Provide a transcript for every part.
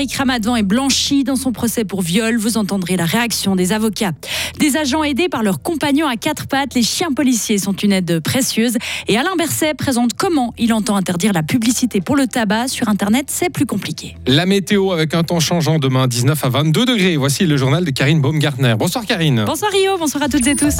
Tariq Ramadan est blanchi dans son procès pour viol. Vous entendrez la réaction des avocats. Des agents aidés par leurs compagnons à quatre pattes, les chiens policiers sont une aide précieuse. Et Alain Berset présente comment il entend interdire la publicité pour le tabac. Sur Internet, c'est plus compliqué. La météo avec un temps changeant demain 19 à 22 degrés. Voici le journal de Karine Baumgartner. Bonsoir Karine. Bonsoir Rio, bonsoir à toutes et tous.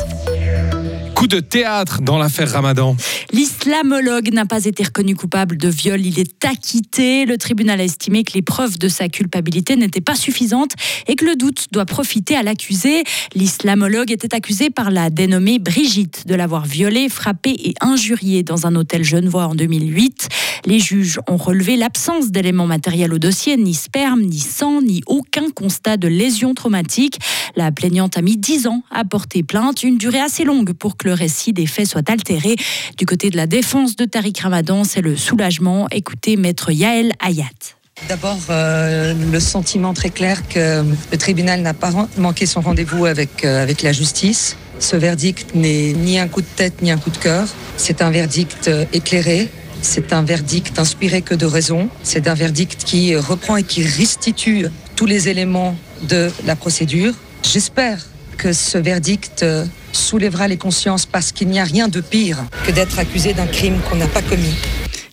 Coup de théâtre dans l'affaire Ramadan. L'islamologue n'a pas été reconnu coupable de viol. Il est acquitté. Le tribunal a estimé que les preuves de sa culpabilité n'étaient pas suffisantes et que le doute doit profiter à l'accusé. L'islamologue était accusé par la dénommée Brigitte de l'avoir violé, frappé et injurié dans un hôtel genevois en 2008. Les juges ont relevé l'absence d'éléments matériels au dossier, ni sperme, ni sang, ni aucun constat de lésion traumatique. La plaignante a mis 10 ans à porter plainte, une durée assez longue pour que le récit des faits soit altéré. Du côté de la défense de Tariq Ramadan, c'est le soulagement. Écoutez Maître Yael Hayat. D'abord, euh, le sentiment très clair que le tribunal n'a pas manqué son rendez-vous avec, euh, avec la justice. Ce verdict n'est ni un coup de tête ni un coup de cœur. C'est un verdict euh, éclairé. C'est un verdict inspiré que de raison. C'est un verdict qui reprend et qui restitue tous les éléments de la procédure. J'espère que ce verdict soulèvera les consciences parce qu'il n'y a rien de pire que d'être accusé d'un crime qu'on n'a pas commis.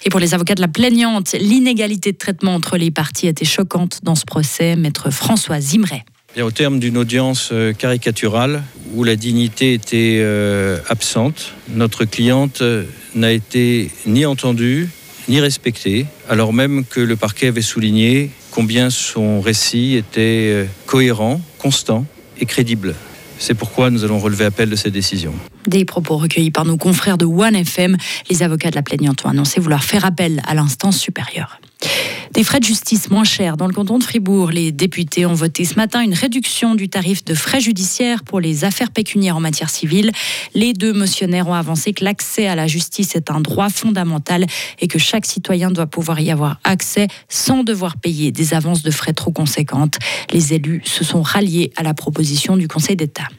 Et pour les avocats de la plaignante, l'inégalité de traitement entre les parties était choquante dans ce procès. Maître François Zimret. au terme d'une audience euh, caricaturale où la dignité était euh, absente, notre cliente euh, n'a été ni entendue ni respectée, alors même que le parquet avait souligné combien son récit était cohérent, constant et crédible. C'est pourquoi nous allons relever appel de cette décision. Des propos recueillis par nos confrères de One FM. Les avocats de la plaignante ont annoncé vouloir faire appel à l'instance supérieure. Des frais de justice moins chers dans le canton de Fribourg. Les députés ont voté ce matin une réduction du tarif de frais judiciaires pour les affaires pécuniaires en matière civile. Les deux motionnaires ont avancé que l'accès à la justice est un droit fondamental et que chaque citoyen doit pouvoir y avoir accès sans devoir payer des avances de frais trop conséquentes. Les élus se sont ralliés à la proposition du Conseil d'État.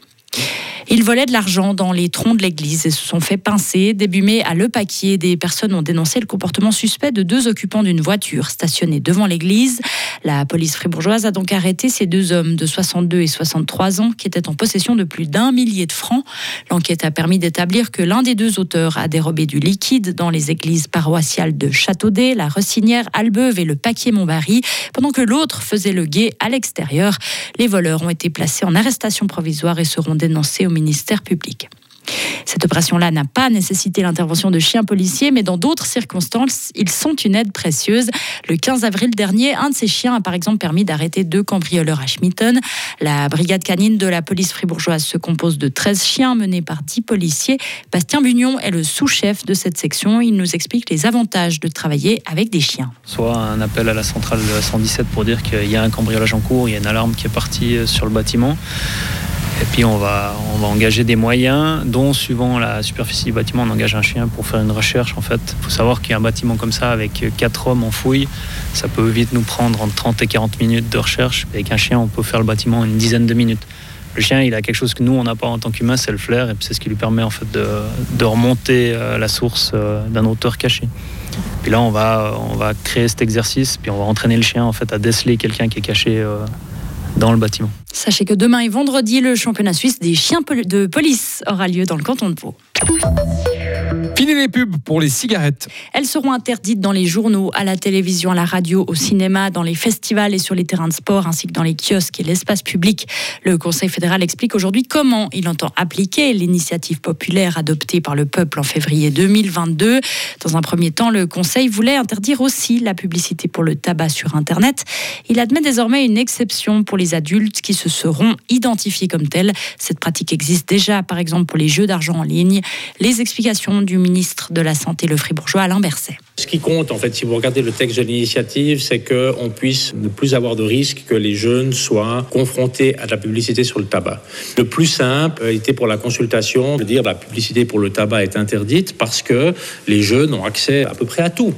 Ils volaient de l'argent dans les troncs de l'église et se sont fait pincer. Début mai, à Le Paquier, des personnes ont dénoncé le comportement suspect de deux occupants d'une voiture stationnée devant l'église. La police fribourgeoise a donc arrêté ces deux hommes de 62 et 63 ans qui étaient en possession de plus d'un millier de francs. L'enquête a permis d'établir que l'un des deux auteurs a dérobé du liquide dans les églises paroissiales de Châteaudet, la Ressinière, Albeuve et le Paquier-Montbarry, pendant que l'autre faisait le guet à l'extérieur. Les voleurs ont été placés en arrestation provisoire et seront dénoncés au ministère public. Cette opération-là n'a pas nécessité l'intervention de chiens policiers, mais dans d'autres circonstances, ils sont une aide précieuse. Le 15 avril dernier, un de ces chiens a par exemple permis d'arrêter deux cambrioleurs à Schmitten. La brigade canine de la police fribourgeoise se compose de 13 chiens menés par 10 policiers. Bastien Bugnon est le sous-chef de cette section. Il nous explique les avantages de travailler avec des chiens. Soit un appel à la centrale 117 pour dire qu'il y a un cambriolage en cours, il y a une alarme qui est partie sur le bâtiment. Et puis on va, on va engager des moyens, dont suivant la superficie du bâtiment, on engage un chien pour faire une recherche. En fait, il faut savoir qu'il y a un bâtiment comme ça avec quatre hommes en fouille, ça peut vite nous prendre entre 30 et 40 minutes de recherche. Avec un chien, on peut faire le bâtiment en une dizaine de minutes. Le chien, il a quelque chose que nous, on n'a pas en tant qu'humain, c'est le flair, et c'est ce qui lui permet en fait de, de remonter euh, la source euh, d'un auteur caché. Puis là, on va, on va créer cet exercice, puis on va entraîner le chien en fait à déceler quelqu'un qui est caché euh, dans le bâtiment. Sachez que demain et vendredi, le championnat suisse des chiens de police aura lieu dans le canton de Pau. Fini les pubs pour les cigarettes. Elles seront interdites dans les journaux, à la télévision, à la radio, au cinéma, dans les festivals et sur les terrains de sport, ainsi que dans les kiosques et l'espace public. Le Conseil fédéral explique aujourd'hui comment il entend appliquer l'initiative populaire adoptée par le peuple en février 2022. Dans un premier temps, le Conseil voulait interdire aussi la publicité pour le tabac sur Internet. Il admet désormais une exception pour les adultes qui se seront identifiés comme tels. Cette pratique existe déjà, par exemple, pour les jeux d'argent en ligne. Les explications du ministre de la Santé, le fribourgeois Alain Berset. Ce qui compte, en fait, si vous regardez le texte de l'initiative, c'est qu'on puisse ne plus avoir de risque que les jeunes soient confrontés à de la publicité sur le tabac. Le plus simple était pour la consultation de dire la publicité pour le tabac est interdite parce que les jeunes ont accès à peu près à tout.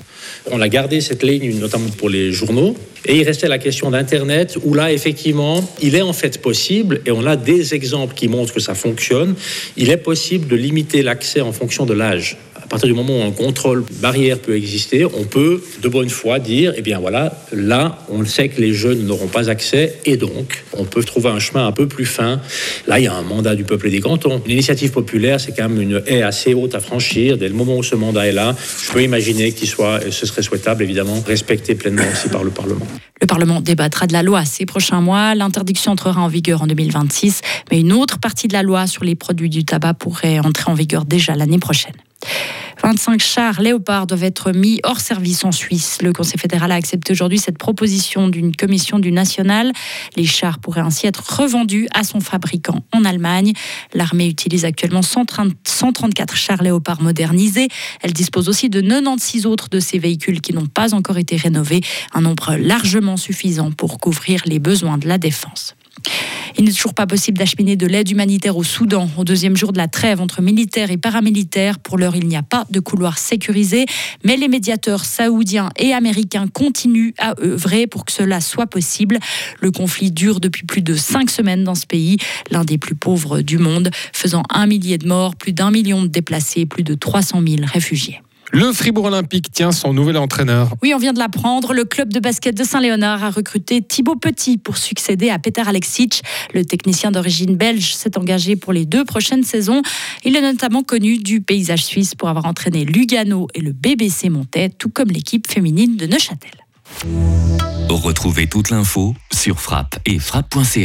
On a gardé cette ligne, notamment pour les journaux. Et il restait la question d'Internet, où là, effectivement, il est en fait possible, et on a des exemples qui montrent que ça fonctionne, il est possible de limiter l'accès en fonction de l'âge partir du moment où un contrôle barrière peut exister, on peut de bonne foi dire, eh bien voilà, là, on sait que les jeunes n'auront pas accès et donc on peut trouver un chemin un peu plus fin. Là, il y a un mandat du peuple et des cantons. Une initiative populaire, c'est quand même une haie assez haute à franchir. Dès le moment où ce mandat est là, je peux imaginer qu'il soit, ce serait souhaitable évidemment, respecté pleinement aussi par le Parlement. Le Parlement débattra de la loi ces prochains mois. L'interdiction entrera en vigueur en 2026, mais une autre partie de la loi sur les produits du tabac pourrait entrer en vigueur déjà l'année prochaine. 25 chars Léopard doivent être mis hors service en Suisse. Le Conseil fédéral a accepté aujourd'hui cette proposition d'une commission du national. Les chars pourraient ainsi être revendus à son fabricant en Allemagne. L'armée utilise actuellement 134 chars Léopard modernisés. Elle dispose aussi de 96 autres de ces véhicules qui n'ont pas encore été rénovés, un nombre largement suffisant pour couvrir les besoins de la défense. Il n'est toujours pas possible d'acheminer de l'aide humanitaire au Soudan au deuxième jour de la trêve entre militaires et paramilitaires. Pour l'heure, il n'y a pas de couloir sécurisé, mais les médiateurs saoudiens et américains continuent à œuvrer pour que cela soit possible. Le conflit dure depuis plus de cinq semaines dans ce pays, l'un des plus pauvres du monde, faisant un millier de morts, plus d'un million de déplacés, plus de 300 000 réfugiés. Le Fribourg Olympique tient son nouvel entraîneur. Oui, on vient de l'apprendre. Le club de basket de Saint-Léonard a recruté Thibaut Petit pour succéder à Peter Alexic. Le technicien d'origine belge s'est engagé pour les deux prochaines saisons. Il est notamment connu du paysage suisse pour avoir entraîné Lugano et le BBC Montais, tout comme l'équipe féminine de Neuchâtel. Retrouvez toute l'info sur frappe et frappe.ca.